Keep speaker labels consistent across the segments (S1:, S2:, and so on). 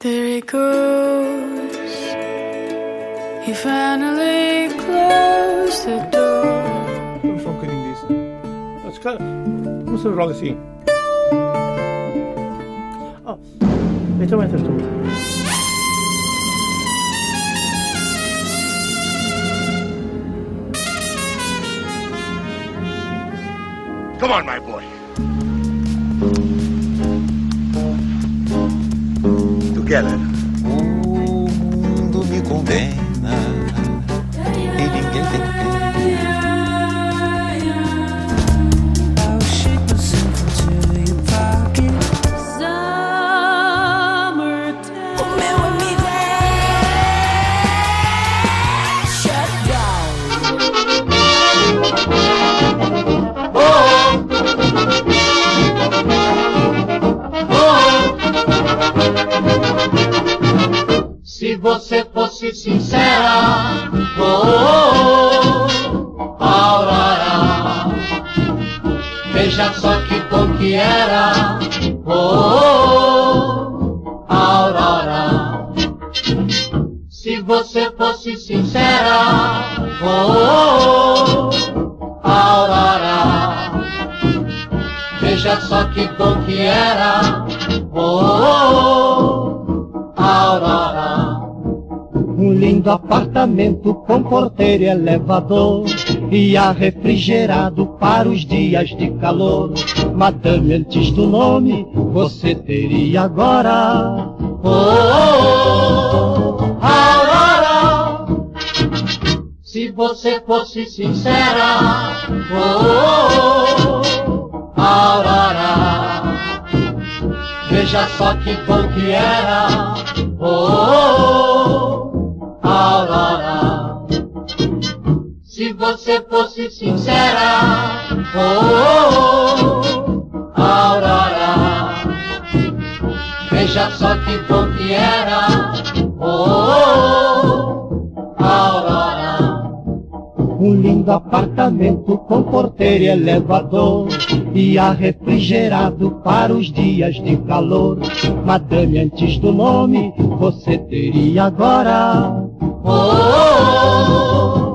S1: There it goes. He finally closed the door.
S2: I'm fucking this. That's kind of. What's the wrong thing? Oh, it's a winter storm.
S3: Come on, my boy. Together.
S4: O mundo me condena
S5: você fosse sincera, oh, oh, oh, Aurora, veja só que bom que era, oh, oh, oh, Aurora. Se você fosse sincera, oh, oh, oh, Aurora, veja só que bom que era, Lindo apartamento com porteiro e elevador e ar refrigerado para os dias de calor. Madame, antes do nome, você teria agora. Oh, oh, oh, Aurora, se você fosse sincera. Oh, oh, oh, Aurora. Veja só que bom que era, oh, Aurora. Se você fosse sincera, oh, Aurora. Veja só que bom que era, oh, Um lindo apartamento com porteiro e elevador e ar refrigerado para os dias de calor. Madame, antes do nome, você teria agora. Oh, oh, oh,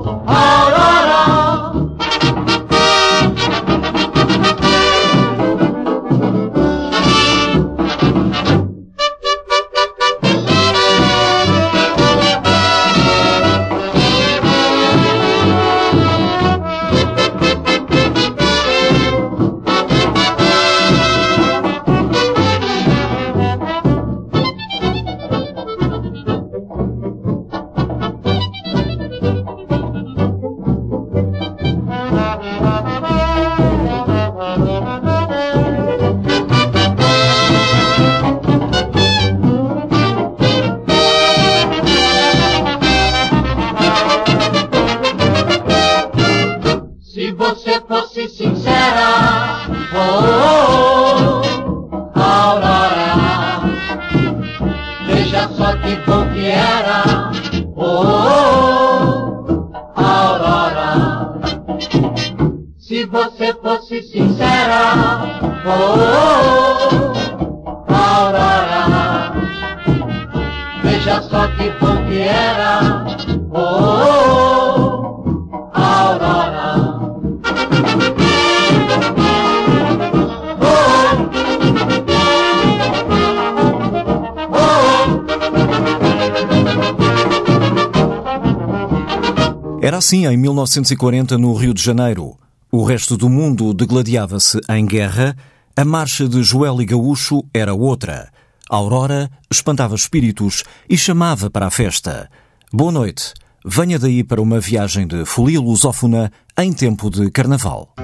S6: 1940 no Rio de Janeiro. O resto do mundo degladiava-se em guerra, a marcha de Joel e Gaúcho era outra. A Aurora espantava espíritos e chamava para a festa. Boa noite. Venha daí para uma viagem de folia lusófona em tempo de carnaval.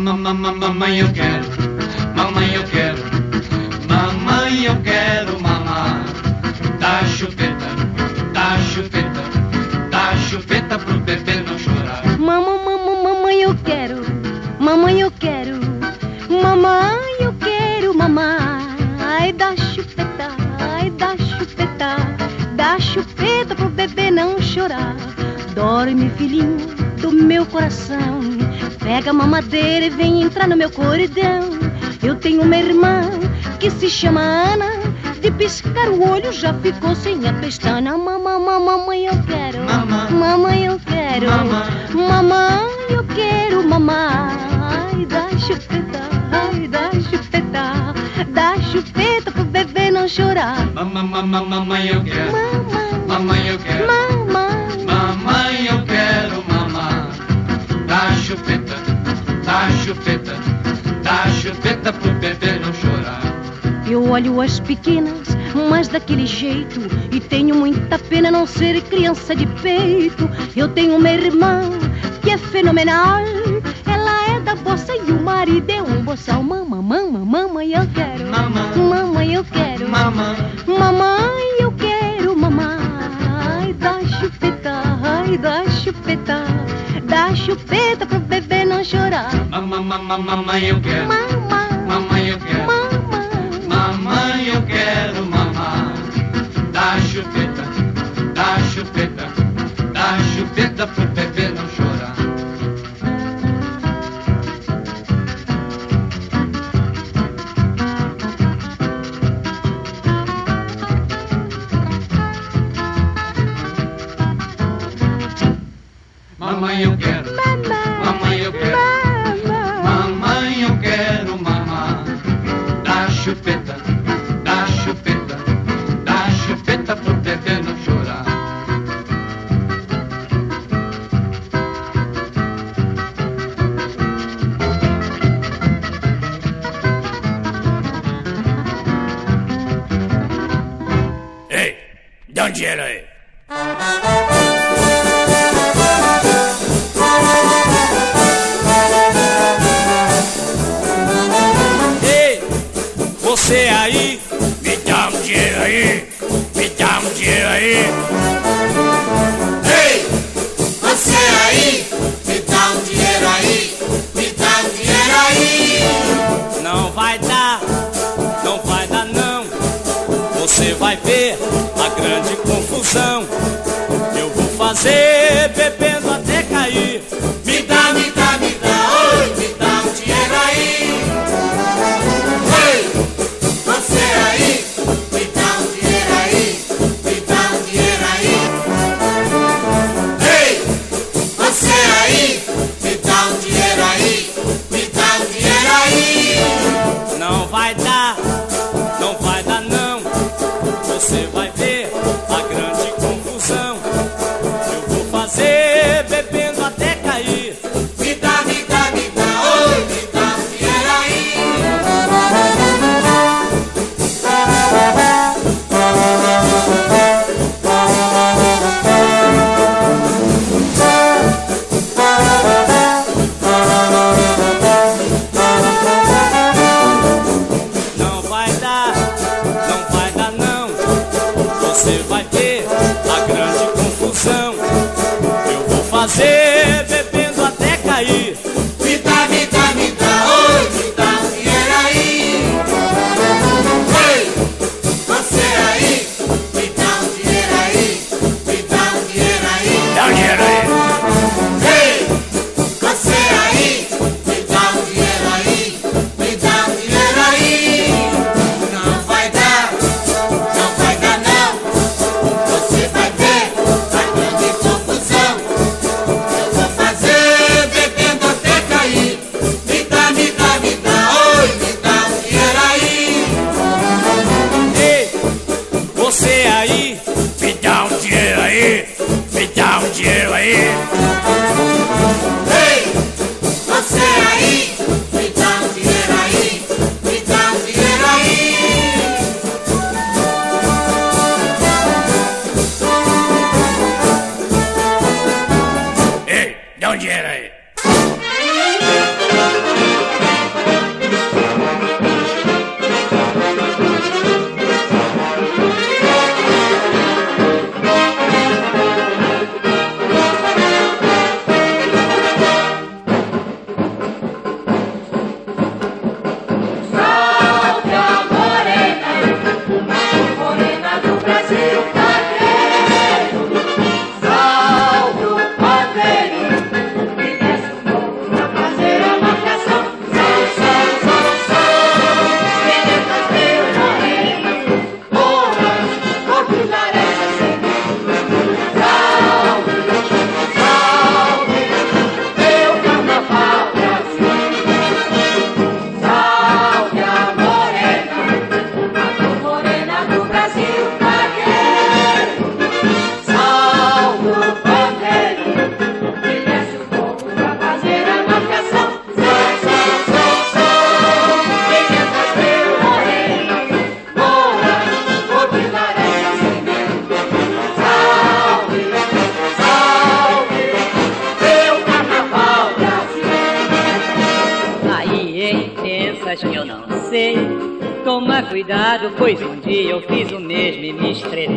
S5: Mamãe, eu quero. Mamãe, eu quero. Mamãe, eu quero mamar. Dá chupeta, dá chupeta, dá chupeta pro bebê não chorar.
S7: Mamãe, mamãe, mamãe, eu quero. Mamãe, eu quero. Mamãe, eu quero mamar. Ai, dá chupeta, ai, dá chupeta, dá chupeta pro bebê não chorar. Dorme, filhinho do meu coração. Pega a mamadeira e vem entrar no meu corridão. Eu tenho uma irmã que se chama Ana. De piscar o olho já ficou sem a pestana. Mamãe, mamãe, eu quero.
S5: Mamãe.
S7: Mamãe, eu quero.
S5: Mamãe.
S7: Mamãe, eu quero mamar. Ai, dá chupeta, ai, dá chupeta. Dá chupeta pro bebê não chorar.
S5: Mamãe, mamãe, mamãe, eu quero.
S7: Mamãe,
S5: Mamãe, eu quero. Chupeta, dá chupeta, dá chupeta pro bebê não chorar.
S7: Eu olho as pequenas, mas daquele jeito. E tenho muita pena não ser criança de peito. Eu tenho uma irmã que é fenomenal. Ela é da bossa e o marido é um boçal. Mamãe, mamãe, mamãe, eu quero.
S5: Mamãe.
S7: Mamãe, eu quero.
S5: Mamãe,
S7: Mamãe, eu quero. Ai, dá chupeta, ai. Dá chupeta pro bebê não chorar.
S5: mamãe, mamãe, mamãe, eu quero.
S7: Mamãe,
S5: Mamãe, eu quero.
S7: mamãe.
S5: Mamãe, eu quero mamar. Dá chupeta, dá chupeta, dá chupeta pro bebê não chorar. Dá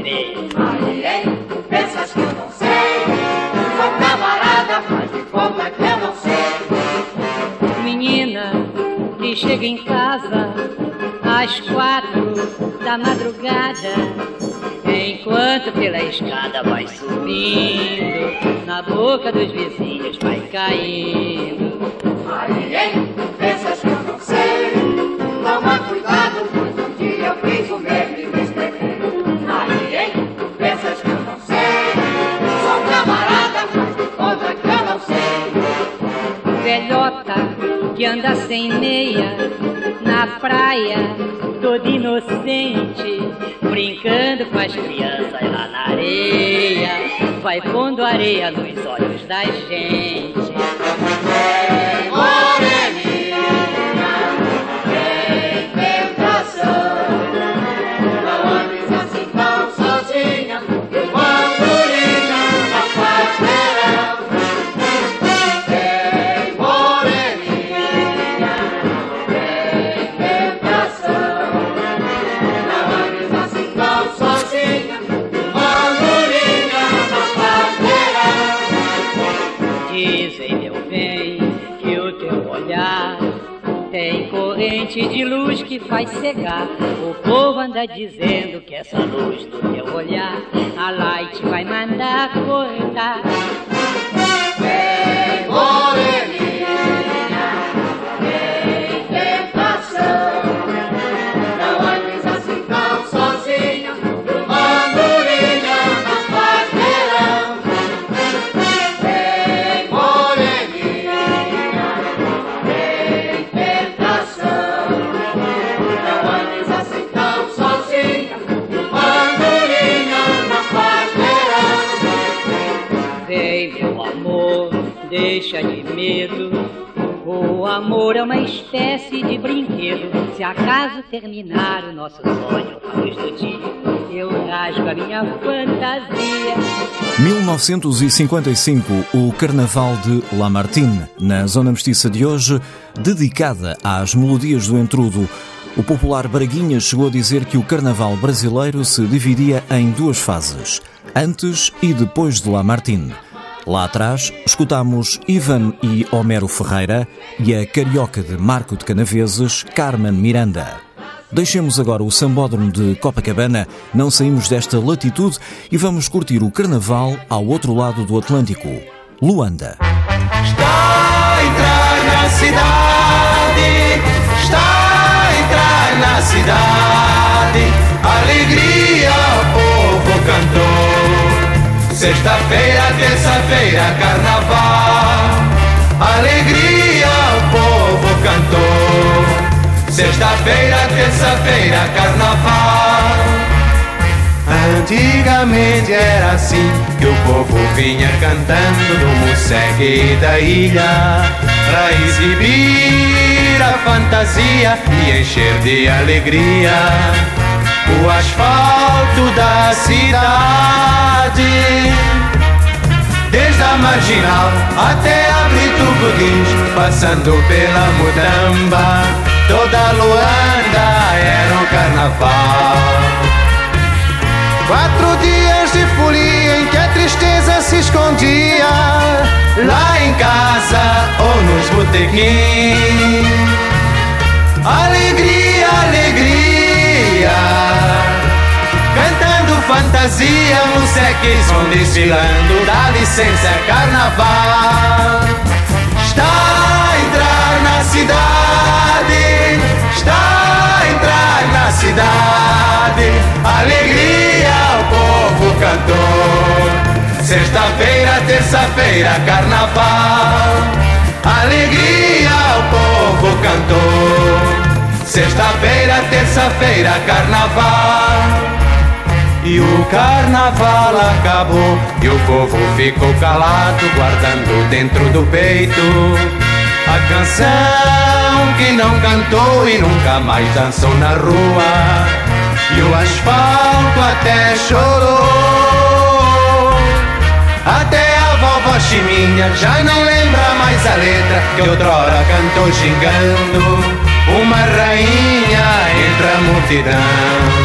S8: Aí,
S9: hein? Pensas que eu não sei? Sou camarada, mas me conta que eu não sei.
S10: Menina que chega em casa às quatro da madrugada, enquanto pela escada vai subindo, na boca dos vizinhos vai caindo.
S9: Aí, hein? Que
S10: anda sem meia na praia, toda inocente, brincando com as crianças lá na areia, vai pondo areia nos olhos da gente. Olhar tem corrente de luz que faz cegar. O povo anda dizendo que essa luz do teu olhar, a light vai mandar cortar. Deixa de medo. O amor é uma espécie de brinquedo. Se acaso terminar o nosso sonho a luz do dia, eu rasgo a minha fantasia.
S6: 1955, o Carnaval de Lamartine, na Zona Mestiça de hoje, dedicada às melodias do entrudo. O popular Braguinha chegou a dizer que o Carnaval brasileiro se dividia em duas fases, antes e depois de Lamartine. Lá atrás, escutamos Ivan e Homero Ferreira e a carioca de Marco de Canaveses, Carmen Miranda. Deixemos agora o sambódromo de Copacabana, não saímos desta latitude e vamos curtir o carnaval ao outro lado do Atlântico. Luanda.
S11: Está a entrar na cidade, está a entrar na cidade, alegria povo cantou. Sexta-feira, terça-feira, carnaval, alegria o povo cantou. Sexta-feira, terça-feira, carnaval. Antigamente era assim que o povo vinha cantando no Mussegue da ilha Pra exibir a fantasia e encher de alegria O asfalto da cidade Desde a marginal até a Brito Godins Passando pela Mudamba Toda Luanda era um carnaval. Quatro dias de folia em que a tristeza se escondia Lá em casa ou nos botequins. Alegria, alegria Fantasia, museques vão desfilando Dá licença, carnaval. Está a entrar na cidade Está a entrar na cidade. Alegria, o povo cantou Sexta-feira, terça-feira, carnaval. Alegria, o povo cantou Sexta-feira, terça-feira, carnaval e o carnaval acabou e o povo ficou calado, guardando dentro do peito a canção que não cantou e nunca mais dançou na rua. E o asfalto até chorou. Até a vovó Chiminha já não lembra mais a letra que outrora cantou xingando. uma rainha entre a multidão.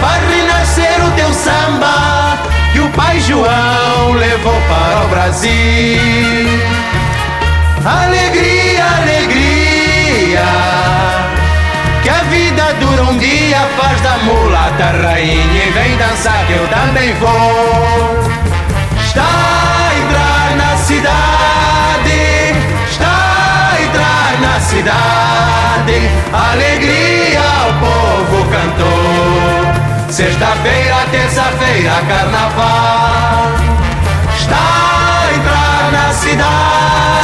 S11: Faz renascer o teu samba que o pai João levou para o Brasil. Alegria, alegria, que a vida dura um dia, faz da mulata rainha e vem dançar que eu também vou. Está entrar na cidade, está entrar na cidade, alegria o povo. Sexta-feira, terça-feira, carnaval. Está a entrar na cidade,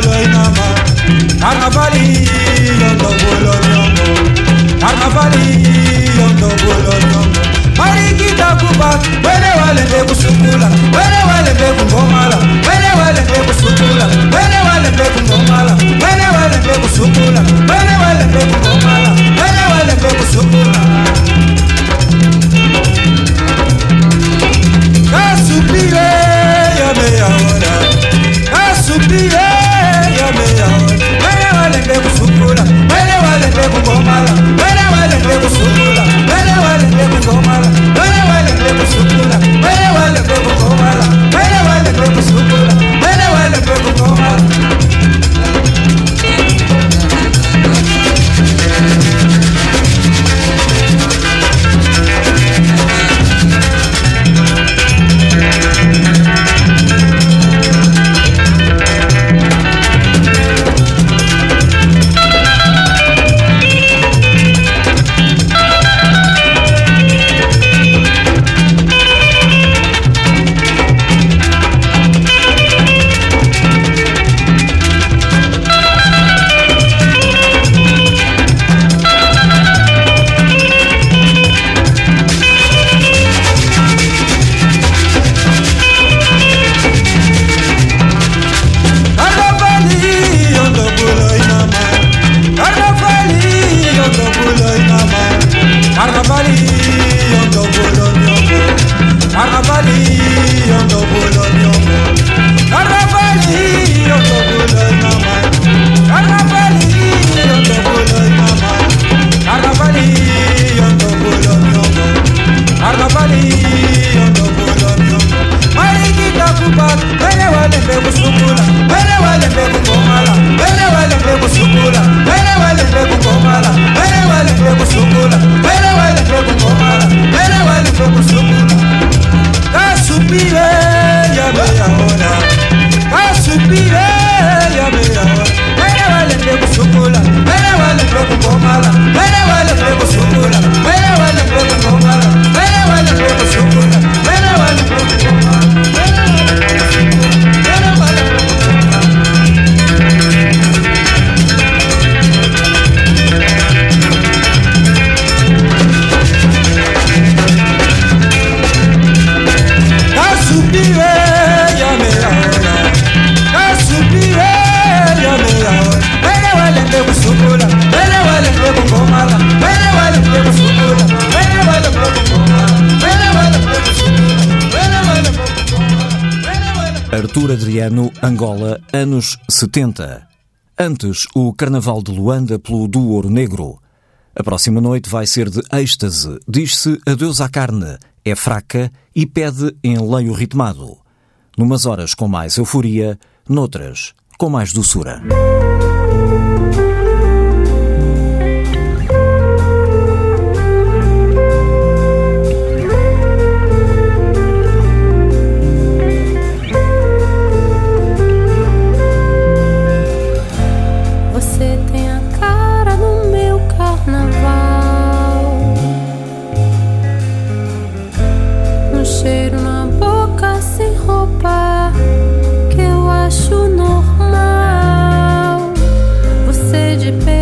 S12: vuelo y mamá, carnavalillo no vuelo ñongo, carnavalillo no vuelo ñongo. Mariquita cuba, wale beku sukula, wele wale beku ngomala, wele wale beku sukula, wele wale beku ngomala, wele wale beku sukula, wele wale beku ngomala, wele wale beku sukula. Kasupire, ya me ya wana kusukula wale wale wale ndekugomala
S6: Artur Adriano, Angola, anos 70. Antes, o Carnaval de Luanda pelo Do Ouro Negro. A próxima noite vai ser de êxtase. Diz-se adeus à carne, é fraca e pede enleio ritmado. Numas horas com mais euforia, noutras com mais doçura.
S1: que eu acho normal você de pé.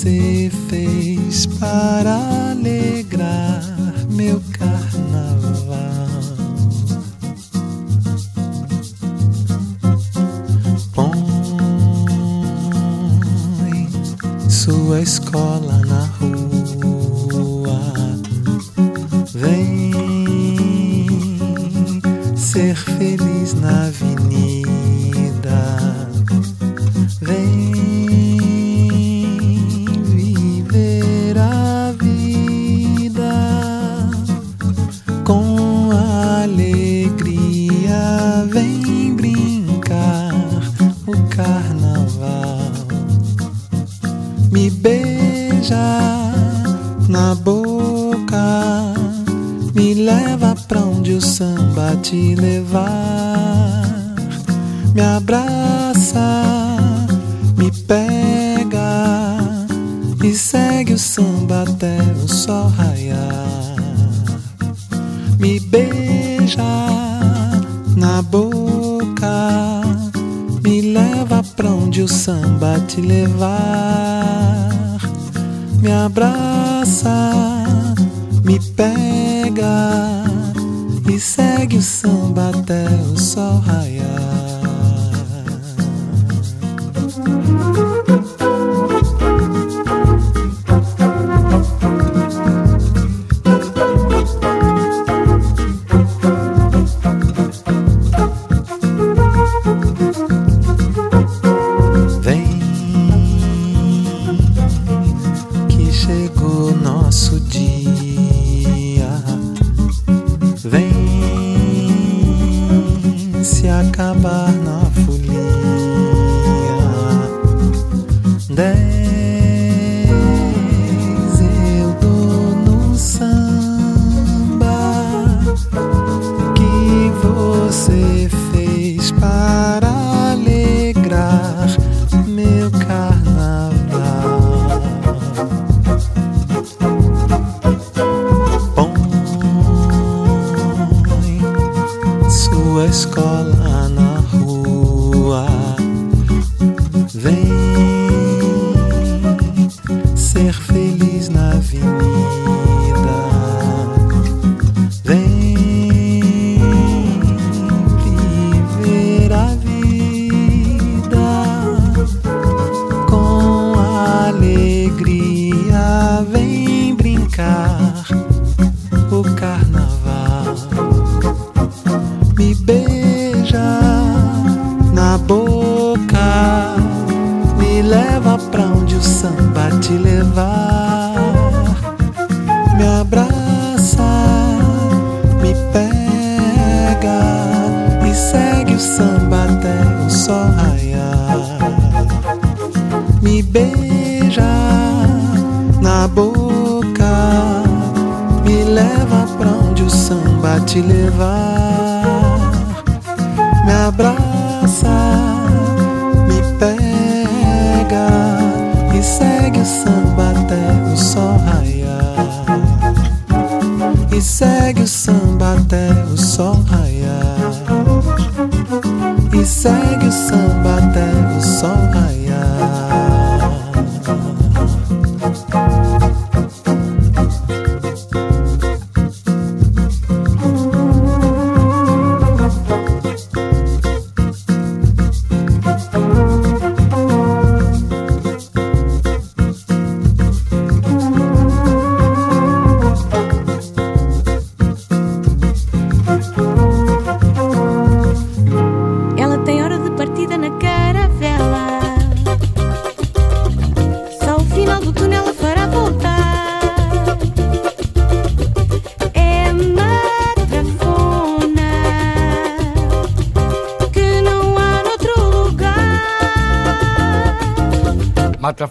S1: você
S13: fez para navegar e segue o samba até o sol raiar.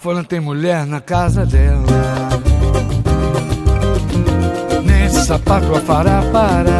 S1: falando tem
S14: mulher na casa dela. Nesse sapato a fará parar.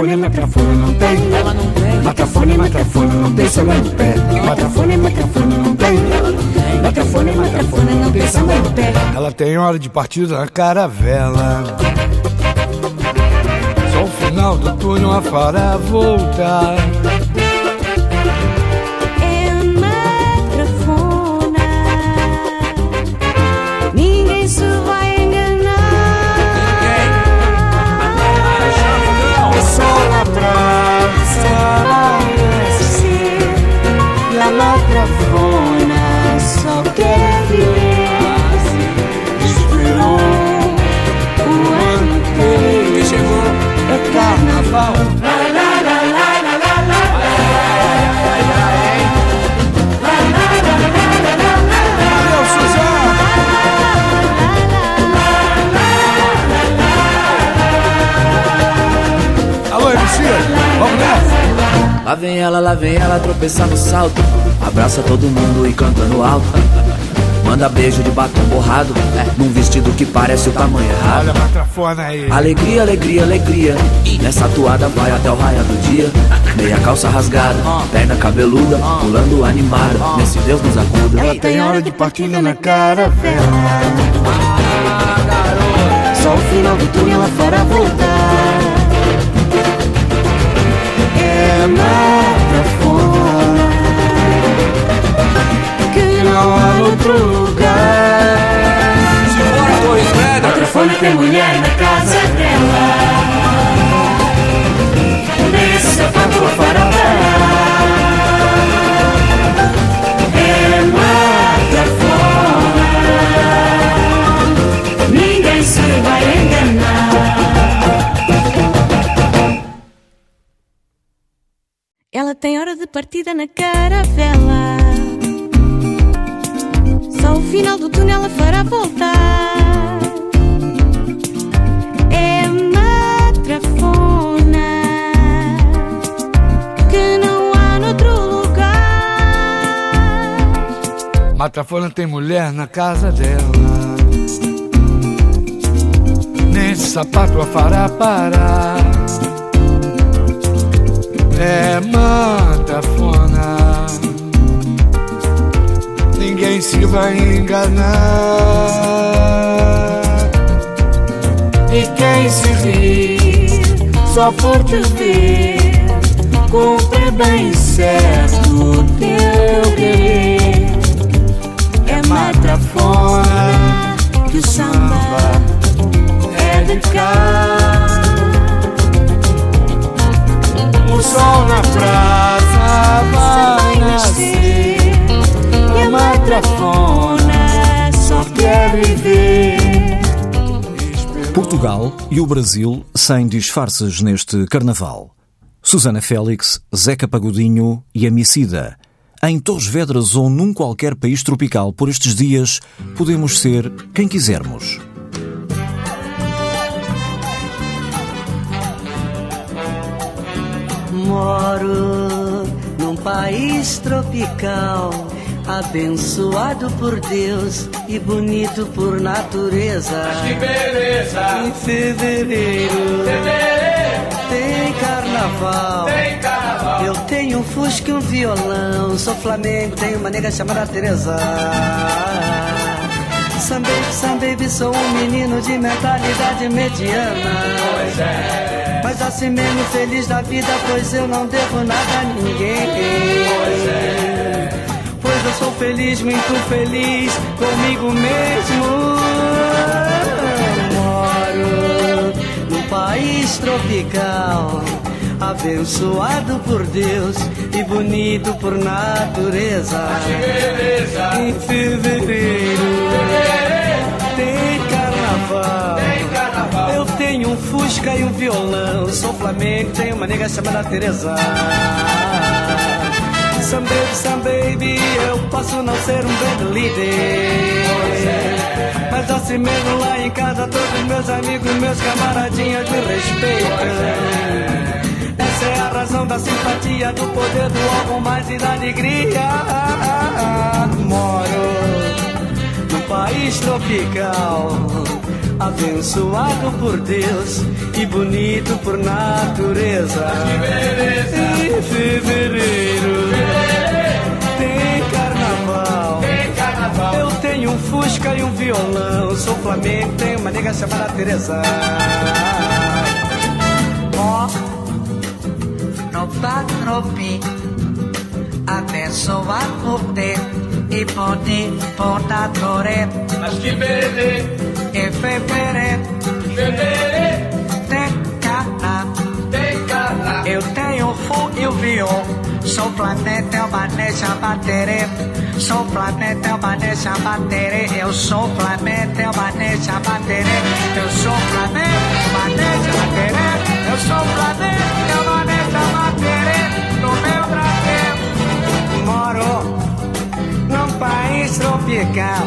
S14: Matafone, matafone não tem,
S9: ela não tem.
S14: Matafone, não tem samba de pé. Matafone, matafone não tem,
S9: ela não não tem samba de pé.
S14: Ela tem hora de partida na caravela. Só o final do túnel a fará voltar.
S15: Vem ela, lá vem ela tropeçar no salto. Abraça todo mundo e canta no alto. Manda beijo de batom borrado, é, num vestido que parece o tamanho errado.
S12: Olha aí.
S15: Alegria, alegria, alegria. Nessa toada vai até o raio do dia. Meia calça rasgada, perna cabeluda, pulando animada. Nesse Deus nos acuda.
S14: Ela tem hora de partida na caravela. Só o final do túnel ela fará voltar. É matrafona que não há outro lugar. Matrafona tem mulher na casa dela. Nesse sapato ela fará
S7: tem hora de partida na caravela. Só o final do túnel ela fará voltar. É matrafona que não há noutro lugar.
S12: Matrafona tem mulher na casa dela. Nesse sapato a fará parar. Enganar.
S14: E quem se rir só por te ver Cumpre bem certo o teu querer É matrafona que o samba é de cá
S12: O sol na praça vai nascer.
S6: Portugal e o Brasil sem disfarces neste carnaval. Susana Félix, Zeca Pagodinho e Amicida. Em Torres Vedras ou num qualquer país tropical por estes dias, podemos ser quem quisermos.
S16: Moro num país tropical, abençoado por Deus e bonito por natureza.
S5: que beleza!
S16: Em fevereiro, tem carnaval.
S5: Tem carnaval.
S16: Eu tenho um fusca e um violão, sou flamengo, tenho uma nega chamada Teresa. Sam baby, Sam baby, sou um menino de mentalidade mediana.
S5: Pois é.
S16: Mas assim mesmo feliz da vida, pois eu não devo nada a ninguém.
S5: Pois é.
S16: Eu sou feliz, muito feliz comigo mesmo. Moro num país tropical, abençoado por Deus e bonito por natureza. Em fevereiro tem carnaval.
S5: Tem carnaval.
S16: Eu tenho um fusca e um violão, sou flamengo, tenho uma nega chamada Teresa. Some baby, some baby, eu posso não ser um band líder. Mas assim mesmo lá em casa, todos meus amigos, meus camaradinhas me respeitam. Essa é a razão da simpatia, do poder do algo mais e da alegria. Moro num país tropical, abençoado por Deus e bonito por natureza. Em fevereiro tem carnaval.
S5: Tem carnaval.
S16: Eu tenho um fusca e um violão, sou flamengo, tenho uma nega chamada Teresa.
S17: Ó, no patropi, abençoado por Deus e bonito por natureza.
S5: Mas que beleza!
S17: Em fevereiro tem carnaval. Eu tenho fogo e o viol. Sou planeta, é uma neja baterê. Sou planeta, é uma neja baterê. Eu sou planeta, é uma neja baterê. Eu sou planeta, é uma neja baterê. Eu sou planeta, é uma neja baterê. No meu Brasil.
S16: Moro num país tropical,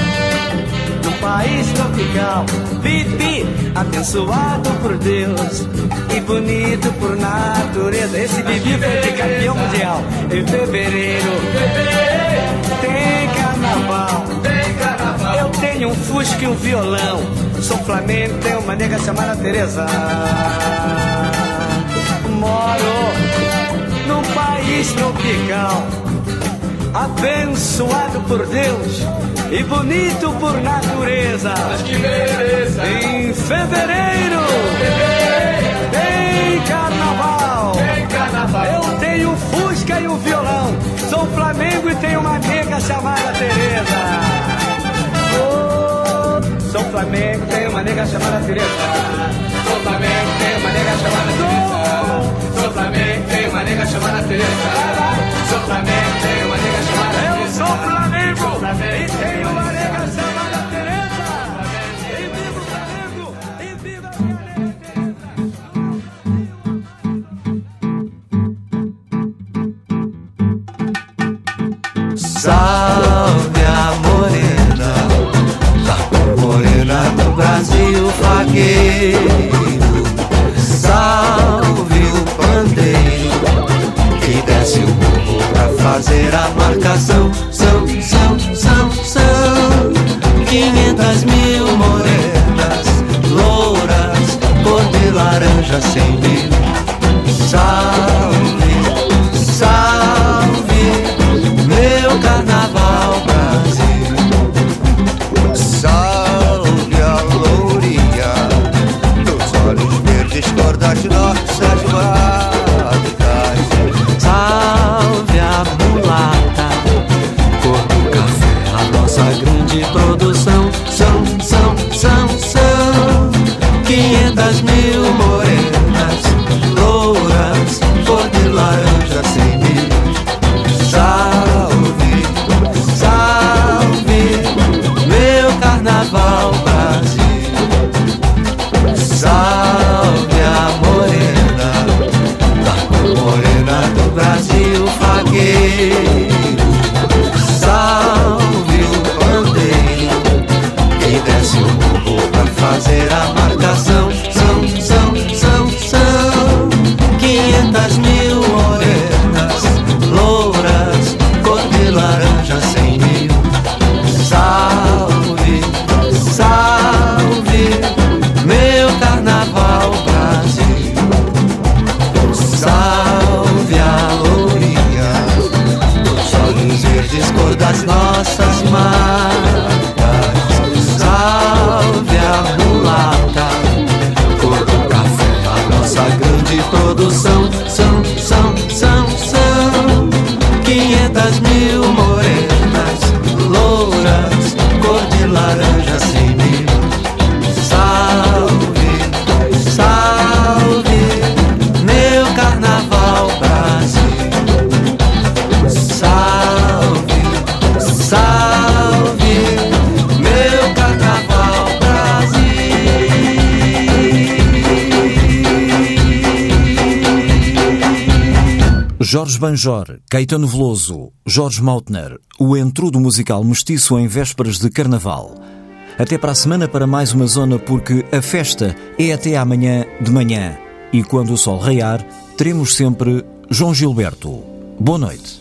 S16: país tropical. Vivi abençoado por Deus e bonito por natureza. Esse Bibi foi de campeão mundial. Em fevereiro tem carnaval. Eu tenho um fusca e um violão. Sou Flamengo, tenho uma nega chamada Teresa. Moro num país tropical, abençoado por Deus e bonito por natureza.
S18: Mas que beleza!
S16: Em fevereiro tem carnaval.
S18: Carnaval.
S16: Eu tenho fusca e um violão. Sou Flamengo e tenho uma nega chamada Teresa. Oh, sou Flamengo, tenho uma nega chamada Teresa.
S18: Sou Flamengo, tem uma nega chamada Teresa. Sou Flamengo, tem uma nega chamada Teresa. Sou Flamengo, tem uma nega chamada.
S16: Sou Flamengo
S18: Flamengo,
S16: e tenho uma
S18: uma
S4: fazer a marcação. São, são, são, são quinhentas mil morenas, louras, cor de laranja sem mil. Salve,
S6: Jorge Banjor, Caetano Veloso, Jorge Mautner, o entrudo musical mestiço em vésperas de Carnaval. Até para a semana para mais uma zona, porque a festa é até amanhã de manhã. E quando o sol raiar, teremos sempre João Gilberto. Boa noite.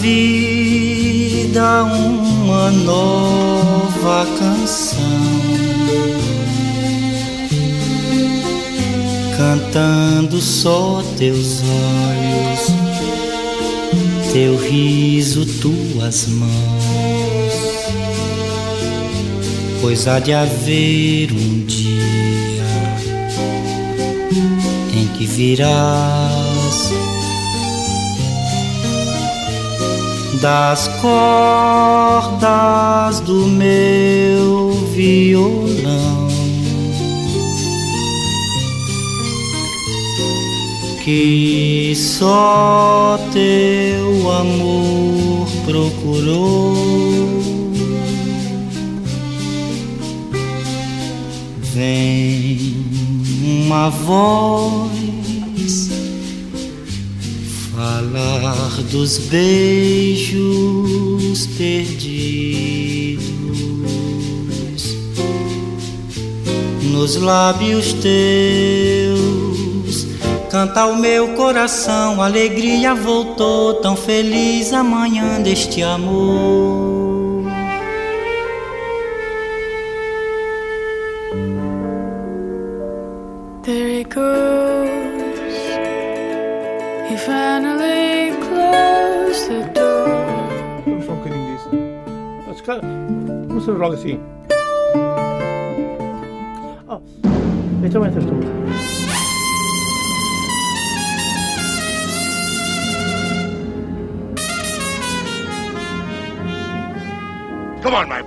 S19: Vida, uma nova canção. Cantando só teus olhos, teu riso, tuas mãos pois há de haver um dia em que virás das cordas do meu violão que só teu amor procurou. Vem uma voz falar dos beijos perdidos nos lábios teus. Canta o meu coração, alegria voltou, tão feliz amanhã deste amor.
S2: policy. Oh, it's a.
S3: Come on, my